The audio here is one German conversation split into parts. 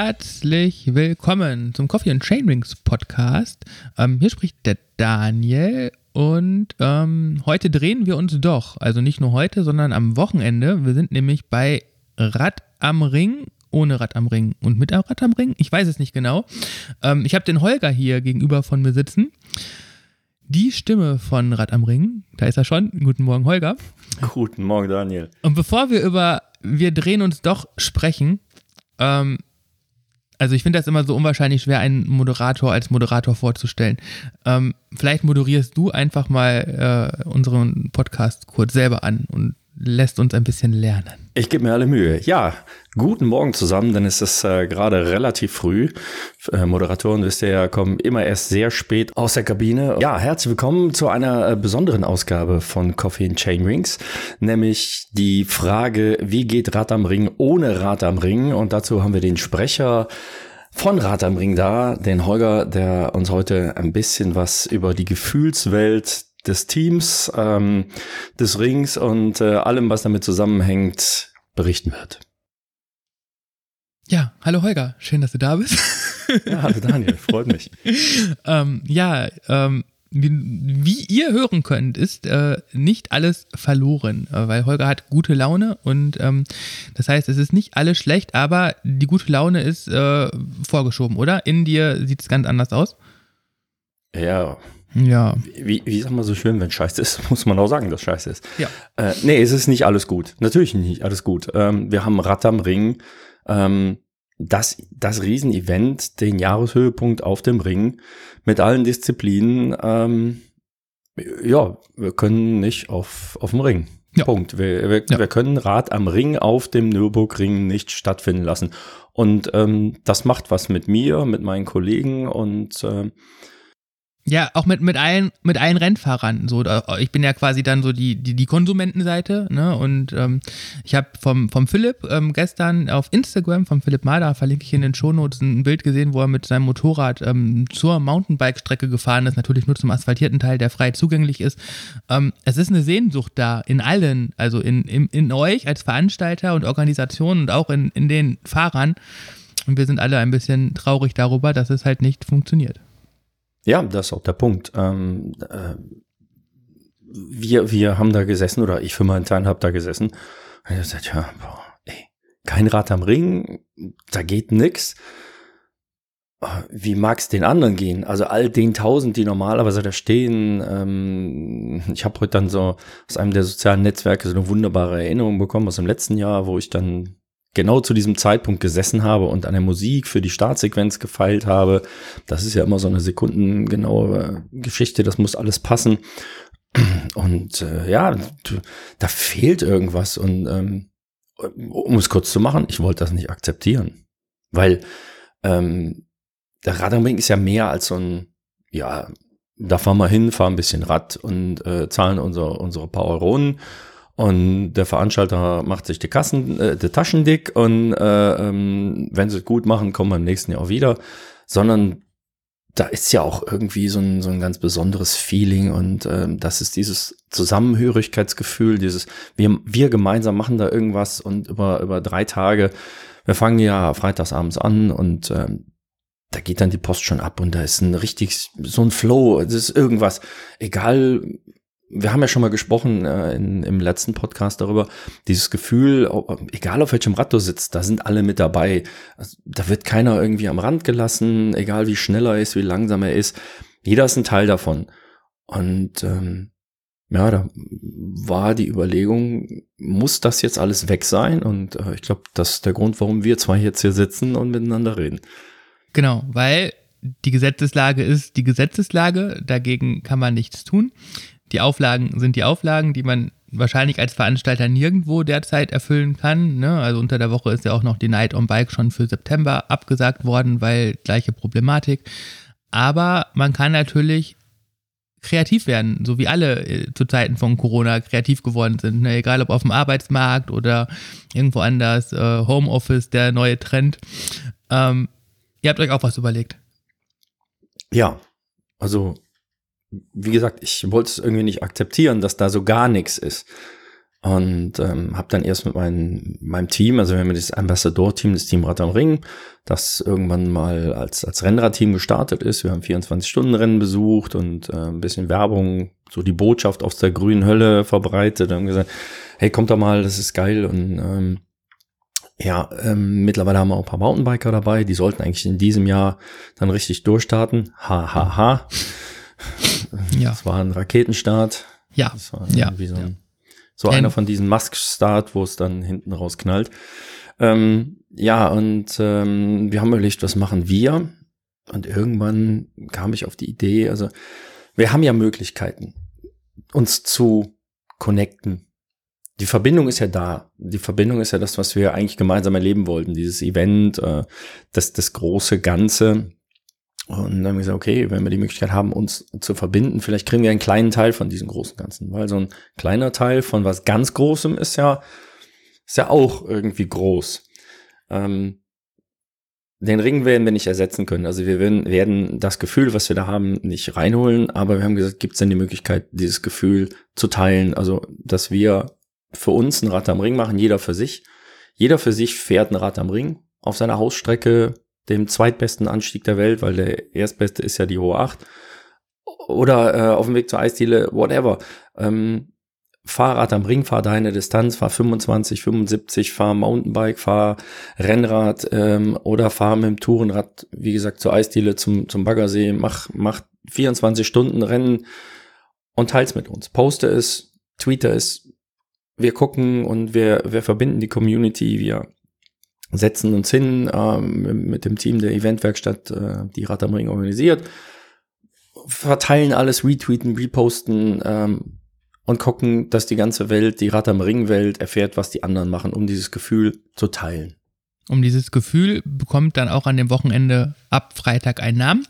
herzlich willkommen zum Coffee and Chainrings Podcast. Ähm, hier spricht der Daniel und ähm, heute drehen wir uns doch, also nicht nur heute, sondern am Wochenende. Wir sind nämlich bei Rad am Ring, ohne Rad am Ring und mit Rad am Ring. Ich weiß es nicht genau. Ähm, ich habe den Holger hier gegenüber von mir sitzen. Die Stimme von Rad am Ring, da ist er schon. Guten Morgen, Holger. Guten Morgen, Daniel. Und bevor wir über Wir drehen uns doch sprechen, ähm, also ich finde das immer so unwahrscheinlich schwer, einen Moderator als Moderator vorzustellen. Ähm, vielleicht moderierst du einfach mal äh, unseren Podcast kurz selber an und lässt uns ein bisschen lernen. Ich gebe mir alle Mühe. Ja, guten Morgen zusammen, denn es ist äh, gerade relativ früh. Äh, Moderatoren, wisst ihr ja, kommen immer erst sehr spät aus der Kabine. Ja, herzlich willkommen zu einer äh, besonderen Ausgabe von Coffee and Chain Rings, nämlich die Frage, wie geht Rad am Ring ohne Rad am Ring? Und dazu haben wir den Sprecher von Rad am Ring da, den Holger, der uns heute ein bisschen was über die Gefühlswelt des Teams, ähm, des Rings und äh, allem, was damit zusammenhängt, berichten wird. Ja, hallo Holger, schön, dass du da bist. ja, hallo Daniel, freut mich. ähm, ja, ähm, wie, wie, ihr hören könnt, ist äh, nicht alles verloren, äh, weil Holger hat gute Laune und ähm, das heißt, es ist nicht alles schlecht, aber die gute Laune ist äh, vorgeschoben, oder? In dir sieht es ganz anders aus. Ja, ja. Wie, wie sagt man so schön, wenn Scheiße ist, muss man auch sagen, dass Scheiße ist. Ja. Äh, nee, es ist nicht alles gut. Natürlich nicht alles gut. Ähm, wir haben Rad am Ring. Ähm, das, das Riesenevent, den Jahreshöhepunkt auf dem Ring mit allen Disziplinen. Ähm, ja, wir können nicht auf, auf dem Ring. Ja. Punkt. Wir, wir, ja. wir können Rad am Ring auf dem Nürburgring nicht stattfinden lassen. Und ähm, das macht was mit mir, mit meinen Kollegen und äh, ja, auch mit, mit allen, mit allen Rennfahrern. So, ich bin ja quasi dann so die, die, die Konsumentenseite, ne? Und ähm, ich habe vom, vom Philipp ähm, gestern auf Instagram, vom Philipp Mader, verlinke ich in den Shownotes, ein Bild gesehen, wo er mit seinem Motorrad ähm, zur Mountainbike-Strecke gefahren ist, natürlich nur zum asphaltierten Teil, der frei zugänglich ist. Ähm, es ist eine Sehnsucht da in allen, also in, in, in euch als Veranstalter und Organisation und auch in, in den Fahrern. Und wir sind alle ein bisschen traurig darüber, dass es halt nicht funktioniert. Ja, das ist auch der Punkt. Ähm, äh, wir, wir haben da gesessen, oder ich für meinen Teil habe da gesessen. Und ich gesagt, ja, boah, ey, kein Rad am Ring, da geht nix. Wie mag es den anderen gehen? Also all den tausend, die normalerweise da stehen. Ähm, ich habe heute dann so aus einem der sozialen Netzwerke so eine wunderbare Erinnerung bekommen aus dem letzten Jahr, wo ich dann genau zu diesem Zeitpunkt gesessen habe und an der Musik für die Startsequenz gefeilt habe. Das ist ja immer so eine sekundengenaue Geschichte, das muss alles passen. Und äh, ja, da fehlt irgendwas. Und ähm, um es kurz zu machen, ich wollte das nicht akzeptieren. Weil ähm, der Radamring ist ja mehr als so ein, ja, da fahren wir hin, fahren ein bisschen Rad und äh, zahlen unsere, unsere paar Euronen und der Veranstalter macht sich die Kassen, äh, die Taschen dick und äh, ähm, wenn sie es gut machen, kommen wir im nächsten Jahr wieder. Sondern da ist ja auch irgendwie so ein, so ein ganz besonderes Feeling und ähm, das ist dieses Zusammenhörigkeitsgefühl, dieses wir, wir gemeinsam machen da irgendwas und über, über drei Tage, wir fangen ja freitagsabends an und ähm, da geht dann die Post schon ab und da ist ein richtig, so ein Flow, es ist irgendwas, egal wir haben ja schon mal gesprochen äh, in, im letzten Podcast darüber, dieses Gefühl, egal auf welchem Rad du sitzt, da sind alle mit dabei. Also, da wird keiner irgendwie am Rand gelassen, egal wie schnell er ist, wie langsam er ist. Jeder ist ein Teil davon. Und ähm, ja, da war die Überlegung, muss das jetzt alles weg sein? Und äh, ich glaube, das ist der Grund, warum wir zwei jetzt hier sitzen und miteinander reden. Genau, weil die Gesetzeslage ist die Gesetzeslage, dagegen kann man nichts tun. Die Auflagen sind die Auflagen, die man wahrscheinlich als Veranstalter nirgendwo derzeit erfüllen kann. Ne? Also unter der Woche ist ja auch noch die Night on Bike schon für September abgesagt worden, weil gleiche Problematik. Aber man kann natürlich kreativ werden, so wie alle äh, zu Zeiten von Corona kreativ geworden sind. Ne? Egal ob auf dem Arbeitsmarkt oder irgendwo anders, äh, Homeoffice, der neue Trend. Ähm, ihr habt euch auch was überlegt. Ja, also wie gesagt, ich wollte es irgendwie nicht akzeptieren, dass da so gar nichts ist. Und ähm, habe dann erst mit mein, meinem Team, also wir haben das Ambassador-Team, das Team Rad am Ring, das irgendwann mal als, als Rennradteam gestartet ist. Wir haben 24-Stunden-Rennen besucht und äh, ein bisschen Werbung, so die Botschaft aus der grünen Hölle verbreitet. Und haben gesagt, hey, kommt doch mal, das ist geil. Und ähm, ja, ähm, mittlerweile haben wir auch ein paar Mountainbiker dabei, die sollten eigentlich in diesem Jahr dann richtig durchstarten. Ha, ha, ha. Ja. Das war ein Raketenstart. Ja. Das war ja. so, ein, so einer von diesen Musk-Start, wo es dann hinten rausknallt. Ähm, ja, und ähm, wir haben überlegt, was machen wir? Und irgendwann kam ich auf die Idee, also wir haben ja Möglichkeiten, uns zu connecten. Die Verbindung ist ja da. Die Verbindung ist ja das, was wir eigentlich gemeinsam erleben wollten. Dieses Event, äh, das, das große Ganze. Und dann haben wir gesagt, okay, wenn wir die Möglichkeit haben, uns zu verbinden, vielleicht kriegen wir einen kleinen Teil von diesem großen Ganzen. Weil so ein kleiner Teil von was ganz Großem ist ja, ist ja auch irgendwie groß. Ähm, den Ring werden wir nicht ersetzen können. Also wir werden, werden das Gefühl, was wir da haben, nicht reinholen. Aber wir haben gesagt, gibt es denn die Möglichkeit, dieses Gefühl zu teilen? Also, dass wir für uns ein Rad am Ring machen, jeder für sich. Jeder für sich fährt ein Rad am Ring auf seiner Hausstrecke dem zweitbesten Anstieg der Welt, weil der erstbeste ist ja die Hohe 8. Oder äh, auf dem Weg zur Eisdiele, whatever. Ähm, Fahrrad am Ring, fahr deine Distanz, fahr 25, 75, fahr Mountainbike, fahr Rennrad ähm, oder fahr mit dem Tourenrad, wie gesagt, zur Eisdiele, zum, zum Baggersee, mach, mach 24 Stunden Rennen und teils mit uns. Poste es, tweete es, wir gucken und wir, wir verbinden die Community, wir setzen uns hin ähm, mit dem Team der Eventwerkstatt, äh, die Rad am Ring organisiert, verteilen alles, retweeten, reposten ähm, und gucken, dass die ganze Welt, die Rad am Ring Welt erfährt, was die anderen machen, um dieses Gefühl zu teilen. Um dieses Gefühl bekommt dann auch an dem Wochenende ab Freitag einen Namen.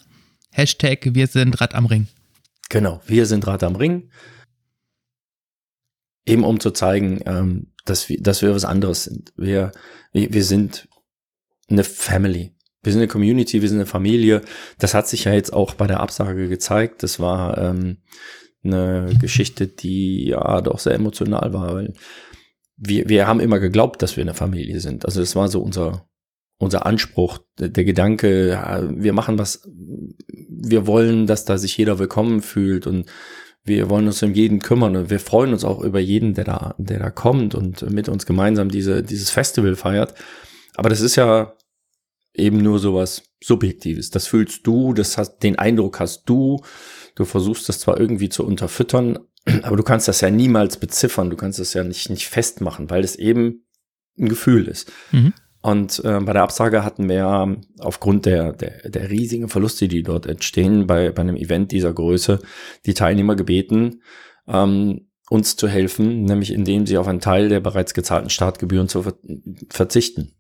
Hashtag Wir sind Rad am Ring. Genau, wir sind Rad am Ring. Eben um zu zeigen, ähm, dass wir, dass wir was anderes sind. Wir, wir, sind eine Family. Wir sind eine Community, wir sind eine Familie. Das hat sich ja jetzt auch bei der Absage gezeigt. Das war ähm, eine Geschichte, die ja doch sehr emotional war, weil wir, wir haben immer geglaubt, dass wir eine Familie sind. Also das war so unser, unser Anspruch, der, der Gedanke, ja, wir machen was, wir wollen, dass da sich jeder willkommen fühlt und wir wollen uns um jeden kümmern und wir freuen uns auch über jeden, der da, der da kommt und mit uns gemeinsam diese, dieses Festival feiert. Aber das ist ja eben nur sowas Subjektives. Das fühlst du, das hast, den Eindruck hast du. Du versuchst das zwar irgendwie zu unterfüttern, aber du kannst das ja niemals beziffern. Du kannst das ja nicht, nicht festmachen, weil es eben ein Gefühl ist. Mhm. Und äh, bei der Absage hatten wir aufgrund der, der, der riesigen Verluste, die dort entstehen, bei, bei einem Event dieser Größe, die Teilnehmer gebeten, ähm, uns zu helfen, nämlich indem sie auf einen Teil der bereits gezahlten Startgebühren zu ver verzichten.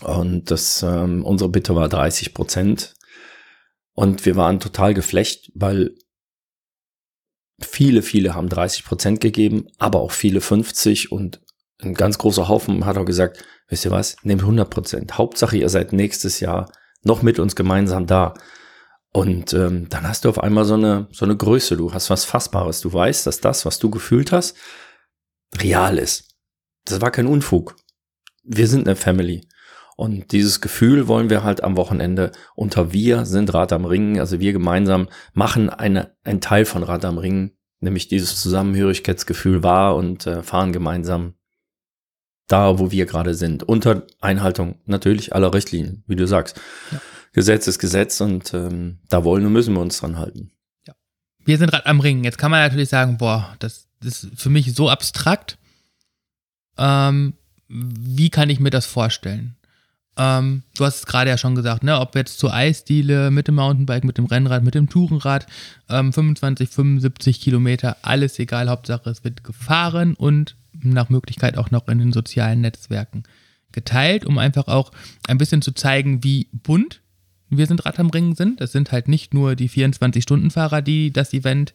Und das, ähm, unsere Bitte war 30 Prozent. Und wir waren total geflecht, weil viele, viele haben 30 Prozent gegeben, aber auch viele 50 und ein ganz großer Haufen hat auch gesagt, wisst ihr was, nehmt 100 Prozent. Hauptsache, ihr seid nächstes Jahr noch mit uns gemeinsam da. Und ähm, dann hast du auf einmal so eine, so eine Größe, du hast was Fassbares. Du weißt, dass das, was du gefühlt hast, real ist. Das war kein Unfug. Wir sind eine Family. Und dieses Gefühl wollen wir halt am Wochenende unter wir sind Rad am Ring, also wir gemeinsam machen eine, ein Teil von Rad am Ring, nämlich dieses Zusammenhörigkeitsgefühl wahr und äh, fahren gemeinsam da, wo wir gerade sind. Unter Einhaltung natürlich aller Richtlinien, wie du sagst. Ja. Gesetz ist Gesetz und ähm, da wollen und müssen wir uns dran halten. Ja. Wir sind gerade am Ringen. Jetzt kann man natürlich sagen, boah, das, das ist für mich so abstrakt. Ähm, wie kann ich mir das vorstellen? Ähm, du hast es gerade ja schon gesagt, ne? ob jetzt zur Eisdiele, mit dem Mountainbike, mit dem Rennrad, mit dem Tourenrad, ähm, 25, 75 Kilometer, alles egal, Hauptsache es wird gefahren und nach Möglichkeit auch noch in den sozialen Netzwerken geteilt, um einfach auch ein bisschen zu zeigen, wie bunt wir sind Rad am Ringen sind. Es sind halt nicht nur die 24-Stunden-Fahrer, die das Event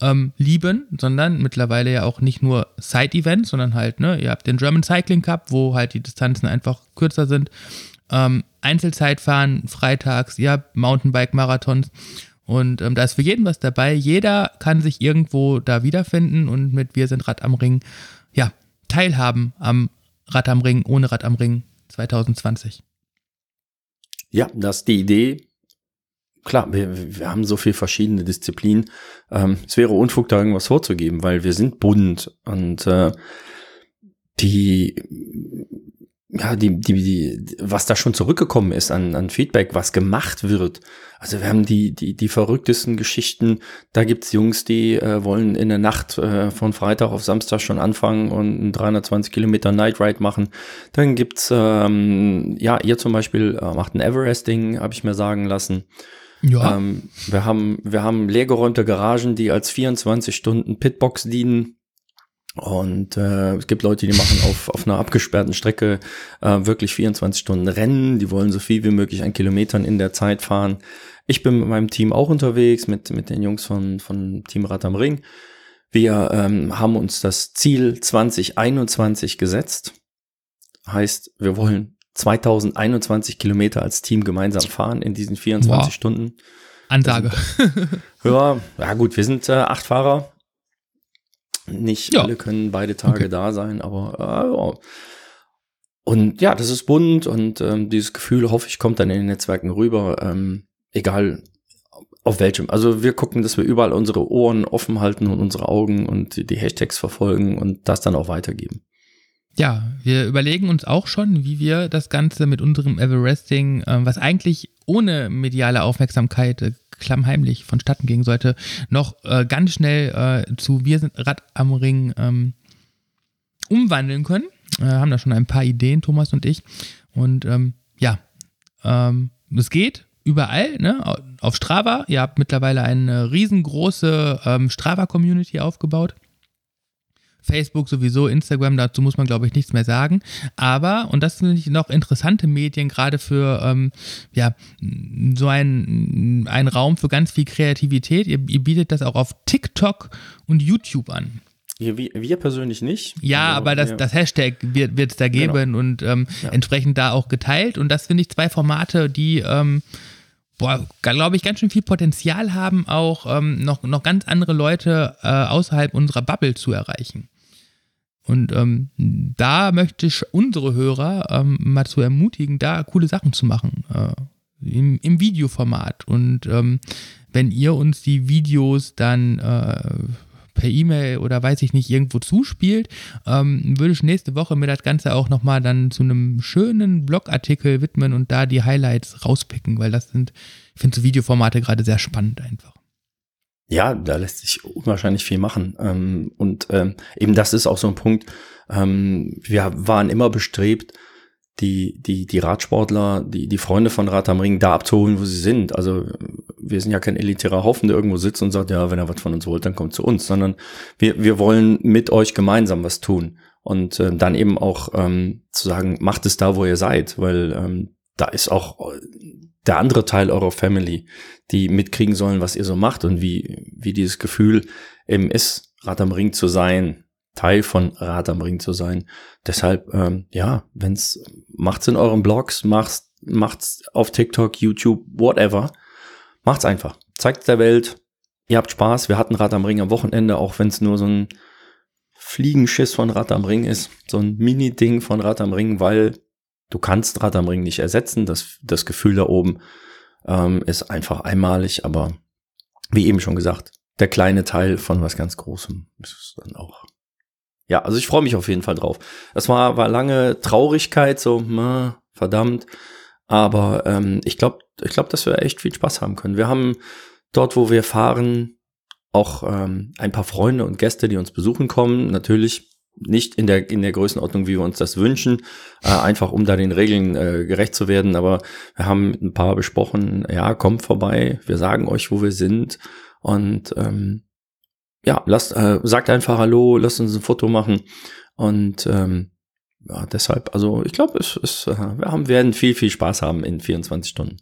ähm, lieben, sondern mittlerweile ja auch nicht nur Side-Events, sondern halt, ne, ihr habt den German Cycling Cup, wo halt die Distanzen einfach kürzer sind. Ähm, Einzelzeitfahren freitags, ihr habt Mountainbike-Marathons und ähm, da ist für jeden was dabei. Jeder kann sich irgendwo da wiederfinden und mit Wir sind Rad am Ring ja, teilhaben am Rad am Ring, ohne Rad am Ring 2020. Ja, das ist die Idee. Klar, wir, wir haben so viele verschiedene Disziplinen. Ähm, es wäre Unfug, da irgendwas vorzugeben, weil wir sind bunt und äh, die ja, die, die, die, was da schon zurückgekommen ist an, an Feedback, was gemacht wird. Also wir haben die, die, die verrücktesten Geschichten. Da gibt's Jungs, die äh, wollen in der Nacht äh, von Freitag auf Samstag schon anfangen und einen 320 Kilometer Night Ride machen. Dann gibt's, ähm, ja, ihr zum Beispiel äh, macht ein Everesting, habe ich mir sagen lassen. Ja. Ähm, wir haben, wir haben leergeräumte Garagen, die als 24 Stunden Pitbox dienen. Und äh, es gibt Leute, die machen auf, auf einer abgesperrten Strecke äh, wirklich 24 Stunden Rennen. Die wollen so viel wie möglich an Kilometern in der Zeit fahren. Ich bin mit meinem Team auch unterwegs, mit, mit den Jungs von, von Team Rad am Ring. Wir ähm, haben uns das Ziel 2021 gesetzt. Heißt, wir wollen 2021 Kilometer als Team gemeinsam fahren in diesen 24 wow. Stunden. Ansage. ja, ja gut, wir sind äh, acht Fahrer nicht ja. alle können beide Tage okay. da sein, aber äh, ja. Und ja, das ist bunt und ähm, dieses Gefühl, hoffe ich, kommt dann in den Netzwerken rüber, ähm, egal auf welchem. Also wir gucken, dass wir überall unsere Ohren offen halten und unsere Augen und die Hashtags verfolgen und das dann auch weitergeben. Ja, wir überlegen uns auch schon, wie wir das Ganze mit unserem Everesting, äh, was eigentlich ohne mediale Aufmerksamkeit äh, klammheimlich vonstatten gehen sollte, noch äh, ganz schnell äh, zu Wir sind Rad am Ring ähm, umwandeln können. Äh, haben da schon ein paar Ideen, Thomas und ich. Und ähm, ja, ähm, es geht überall, ne? auf Strava. Ihr habt mittlerweile eine riesengroße ähm, Strava-Community aufgebaut. Facebook sowieso, Instagram, dazu muss man, glaube ich, nichts mehr sagen. Aber, und das sind noch interessante Medien, gerade für ähm, ja, so ein, ein Raum für ganz viel Kreativität. Ihr, ihr bietet das auch auf TikTok und YouTube an. Wir, wir persönlich nicht. Ja, also, aber das, ja. das Hashtag wird es da geben genau. und ähm, ja. entsprechend da auch geteilt. Und das finde ich zwei Formate, die ähm, glaube ich, ganz schön viel Potenzial haben, auch ähm, noch, noch ganz andere Leute äh, außerhalb unserer Bubble zu erreichen. Und ähm, da möchte ich unsere Hörer ähm, mal zu ermutigen, da coole Sachen zu machen. Äh, im, im, Videoformat. Und ähm, wenn ihr uns die Videos dann äh, per E-Mail oder weiß ich nicht irgendwo zuspielt, ähm, würde ich nächste Woche mir das Ganze auch nochmal dann zu einem schönen Blogartikel widmen und da die Highlights rauspicken, weil das sind, ich finde so Videoformate gerade sehr spannend einfach. Ja, da lässt sich unwahrscheinlich viel machen. Ähm, und ähm, eben das ist auch so ein Punkt. Ähm, wir waren immer bestrebt, die, die, die Radsportler, die, die Freunde von Rad am Ring da abzuholen, wo sie sind. Also wir sind ja kein elitärer Haufen, der irgendwo sitzt und sagt, ja, wenn er was von uns wollt, dann kommt zu uns, sondern wir, wir wollen mit euch gemeinsam was tun. Und äh, dann eben auch ähm, zu sagen, macht es da, wo ihr seid, weil ähm, da ist auch der andere Teil eurer Family, die mitkriegen sollen, was ihr so macht und wie, wie dieses Gefühl eben ist, Rad am Ring zu sein, Teil von Rad am Ring zu sein. Deshalb, ähm, ja, wenn's, macht's in euren Blogs, macht's, macht's auf TikTok, YouTube, whatever. Macht's einfach. Zeigt der Welt, ihr habt Spaß. Wir hatten Rad am Ring am Wochenende, auch wenn es nur so ein Fliegenschiss von Rad am Ring ist, so ein Mini-Ding von Rad am Ring, weil Du kannst Rad am Ring nicht ersetzen. Das, das Gefühl da oben ähm, ist einfach einmalig, aber wie eben schon gesagt, der kleine Teil von was ganz Großem ist es dann auch. Ja, also ich freue mich auf jeden Fall drauf. Es war, war lange Traurigkeit, so, na, verdammt. Aber ähm, ich glaube, ich glaub, dass wir echt viel Spaß haben können. Wir haben dort, wo wir fahren, auch ähm, ein paar Freunde und Gäste, die uns besuchen kommen. Natürlich nicht in der, in der Größenordnung, wie wir uns das wünschen, äh, einfach um da den Regeln äh, gerecht zu werden. Aber wir haben mit ein paar besprochen, ja, kommt vorbei, wir sagen euch, wo wir sind. Und ähm, ja, lasst, äh, sagt einfach Hallo, lasst uns ein Foto machen. Und ähm, ja, deshalb, also ich glaube, es, es, äh, wir haben, werden viel, viel Spaß haben in 24 Stunden.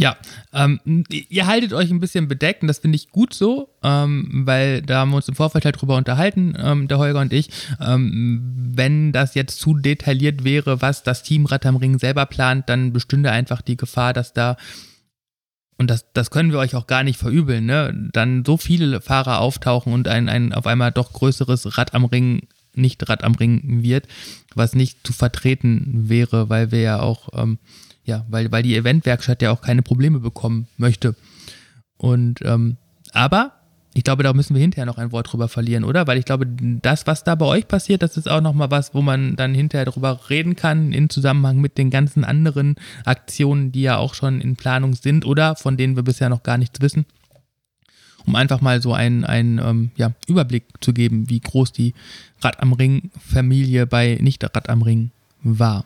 Ja, ähm, ihr haltet euch ein bisschen bedeckt und das finde ich gut so, ähm, weil da haben wir uns im Vorfeld halt drüber unterhalten, ähm, der Holger und ich. Ähm, wenn das jetzt zu detailliert wäre, was das Team Rad am Ring selber plant, dann bestünde einfach die Gefahr, dass da und das, das können wir euch auch gar nicht verübeln, ne? Dann so viele Fahrer auftauchen und ein, ein auf einmal doch größeres Rad am Ring nicht Rad am Ring wird, was nicht zu vertreten wäre, weil wir ja auch, ähm, ja, weil, weil die Eventwerkstatt ja auch keine Probleme bekommen möchte. Und ähm, aber ich glaube, da müssen wir hinterher noch ein Wort drüber verlieren, oder? Weil ich glaube, das, was da bei euch passiert, das ist auch nochmal was, wo man dann hinterher drüber reden kann, in Zusammenhang mit den ganzen anderen Aktionen, die ja auch schon in Planung sind oder von denen wir bisher noch gar nichts wissen. Um einfach mal so einen, einen ähm, ja, Überblick zu geben, wie groß die Rad am Ring-Familie bei Nicht Rad am Ring war.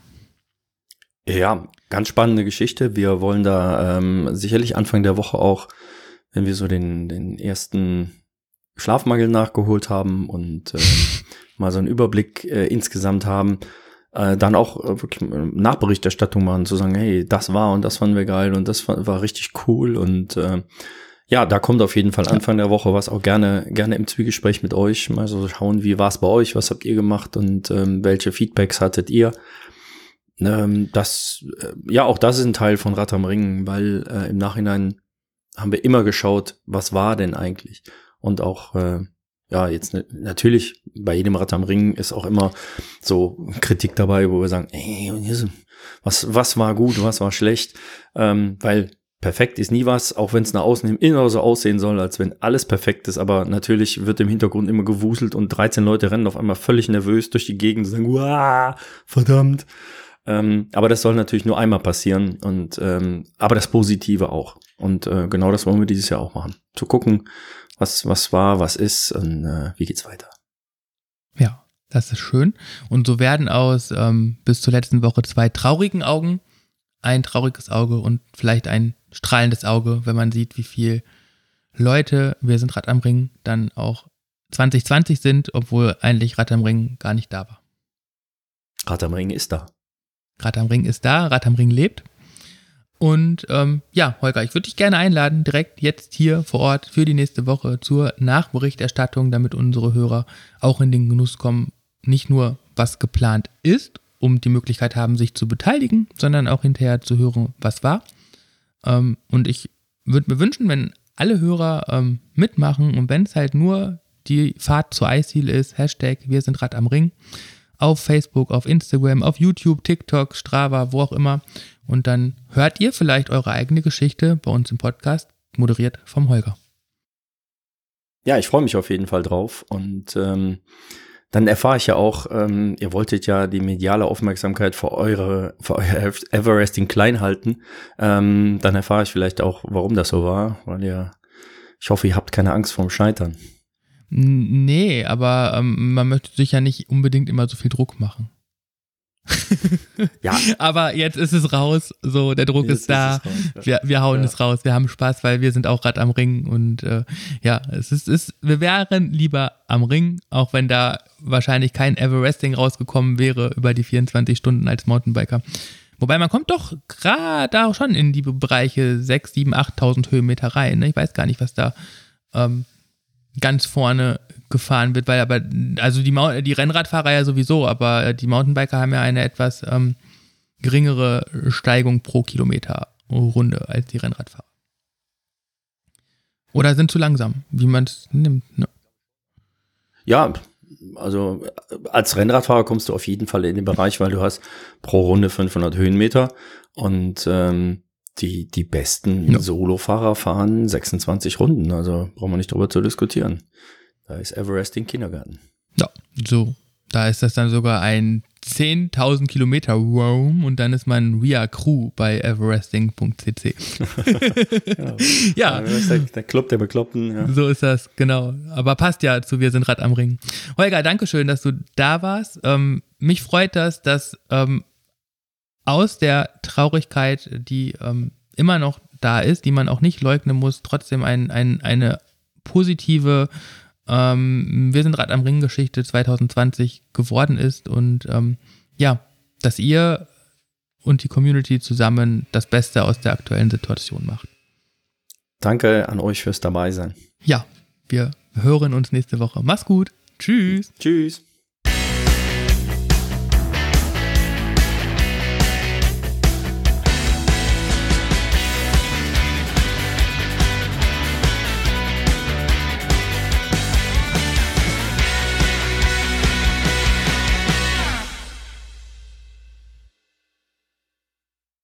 Ja, ganz spannende Geschichte. Wir wollen da ähm, sicherlich Anfang der Woche auch wenn wir so den, den ersten Schlafmangel nachgeholt haben und äh, mal so einen Überblick äh, insgesamt haben, äh, dann auch äh, wirklich Nachberichterstattung machen, zu sagen, hey, das war und das fanden wir geil und das war, war richtig cool und äh, ja, da kommt auf jeden Fall Anfang der Woche was auch gerne, gerne im Zwiegespräch mit euch. Mal so schauen, wie war es bei euch, was habt ihr gemacht und ähm, welche Feedbacks hattet ihr. Ähm, das, äh, ja, auch das ist ein Teil von Rad am Ring, weil äh, im Nachhinein haben wir immer geschaut, was war denn eigentlich? Und auch, äh, ja, jetzt ne, natürlich, bei jedem Rad am Ring ist auch immer so Kritik dabei, wo wir sagen, ey, was, was war gut, was war schlecht, ähm, weil perfekt ist nie was, auch wenn es nach außen hin immer so aussehen soll, als wenn alles perfekt ist, aber natürlich wird im Hintergrund immer gewuselt und 13 Leute rennen auf einmal völlig nervös durch die Gegend und sagen, verdammt. Ähm, aber das soll natürlich nur einmal passieren und ähm, aber das Positive auch. Und äh, genau das wollen wir dieses Jahr auch machen. Zu gucken, was, was war, was ist und äh, wie geht's weiter. Ja, das ist schön. Und so werden aus ähm, bis zur letzten Woche zwei traurigen Augen ein trauriges Auge und vielleicht ein strahlendes Auge, wenn man sieht, wie viel Leute, wir sind Rad am Ring, dann auch 2020 sind, obwohl eigentlich Rad am Ring gar nicht da war. Rad am Ring ist da. Rad am Ring ist da, Rad am Ring lebt. Und ähm, ja, Holger, ich würde dich gerne einladen, direkt jetzt hier vor Ort für die nächste Woche zur Nachberichterstattung, damit unsere Hörer auch in den Genuss kommen, nicht nur was geplant ist, um die Möglichkeit haben, sich zu beteiligen, sondern auch hinterher zu hören, was war. Ähm, und ich würde mir wünschen, wenn alle Hörer ähm, mitmachen und wenn es halt nur die Fahrt zur Eisziel ist, Hashtag Wir sind Rad am Ring, auf Facebook, auf Instagram, auf YouTube, TikTok, Strava, wo auch immer. Und dann hört ihr vielleicht eure eigene Geschichte bei uns im Podcast, moderiert vom Holger. Ja, ich freue mich auf jeden Fall drauf. Und ähm, dann erfahre ich ja auch, ähm, ihr wolltet ja die mediale Aufmerksamkeit für eure, für euer Everesting klein halten. Ähm, dann erfahre ich vielleicht auch, warum das so war, weil ihr, ich hoffe, ihr habt keine Angst vorm Scheitern. Nee, aber ähm, man möchte sich ja nicht unbedingt immer so viel Druck machen. ja. Aber jetzt ist es raus, so der Druck jetzt ist da. Ist raus, ja. wir, wir hauen ja. es raus, wir haben Spaß, weil wir sind auch gerade am Ring und äh, ja, es ist, ist, wir wären lieber am Ring, auch wenn da wahrscheinlich kein Everesting rausgekommen wäre über die 24 Stunden als Mountainbiker. Wobei man kommt doch gerade auch schon in die Bereiche 6, 7, 8.000 Höhenmeter rein. Ne? Ich weiß gar nicht, was da ähm, ganz vorne gefahren wird, weil aber, also die, die Rennradfahrer ja sowieso, aber die Mountainbiker haben ja eine etwas ähm, geringere Steigung pro Kilometer Runde als die Rennradfahrer. Oder sind zu langsam, wie man es nimmt. Ne? Ja, also als Rennradfahrer kommst du auf jeden Fall in den Bereich, weil du hast pro Runde 500 Höhenmeter und ähm, die, die besten ja. Solofahrer fahren 26 Runden, also brauchen wir nicht drüber zu diskutieren. Da ist Everest den Kindergarten. Ja, so. Da ist das dann sogar ein 10.000 Kilometer Roam und dann ist man Ria Crew bei everesting.cc. ja. ja. Der, der, Club der Bekloppten. Ja. So ist das, genau. Aber passt ja zu Wir sind Rad am Ring. Holger, danke schön, dass du da warst. Ähm, mich freut das, dass ähm, aus der Traurigkeit, die ähm, immer noch da ist, die man auch nicht leugnen muss, trotzdem ein, ein, eine positive ähm, Wir sind Rad am Ring Geschichte 2020 geworden ist und ähm, ja, dass ihr und die Community zusammen das Beste aus der aktuellen Situation macht. Danke an euch fürs Dabeisein. Ja, wir hören uns nächste Woche. Mach's gut. Tschüss. Tschüss.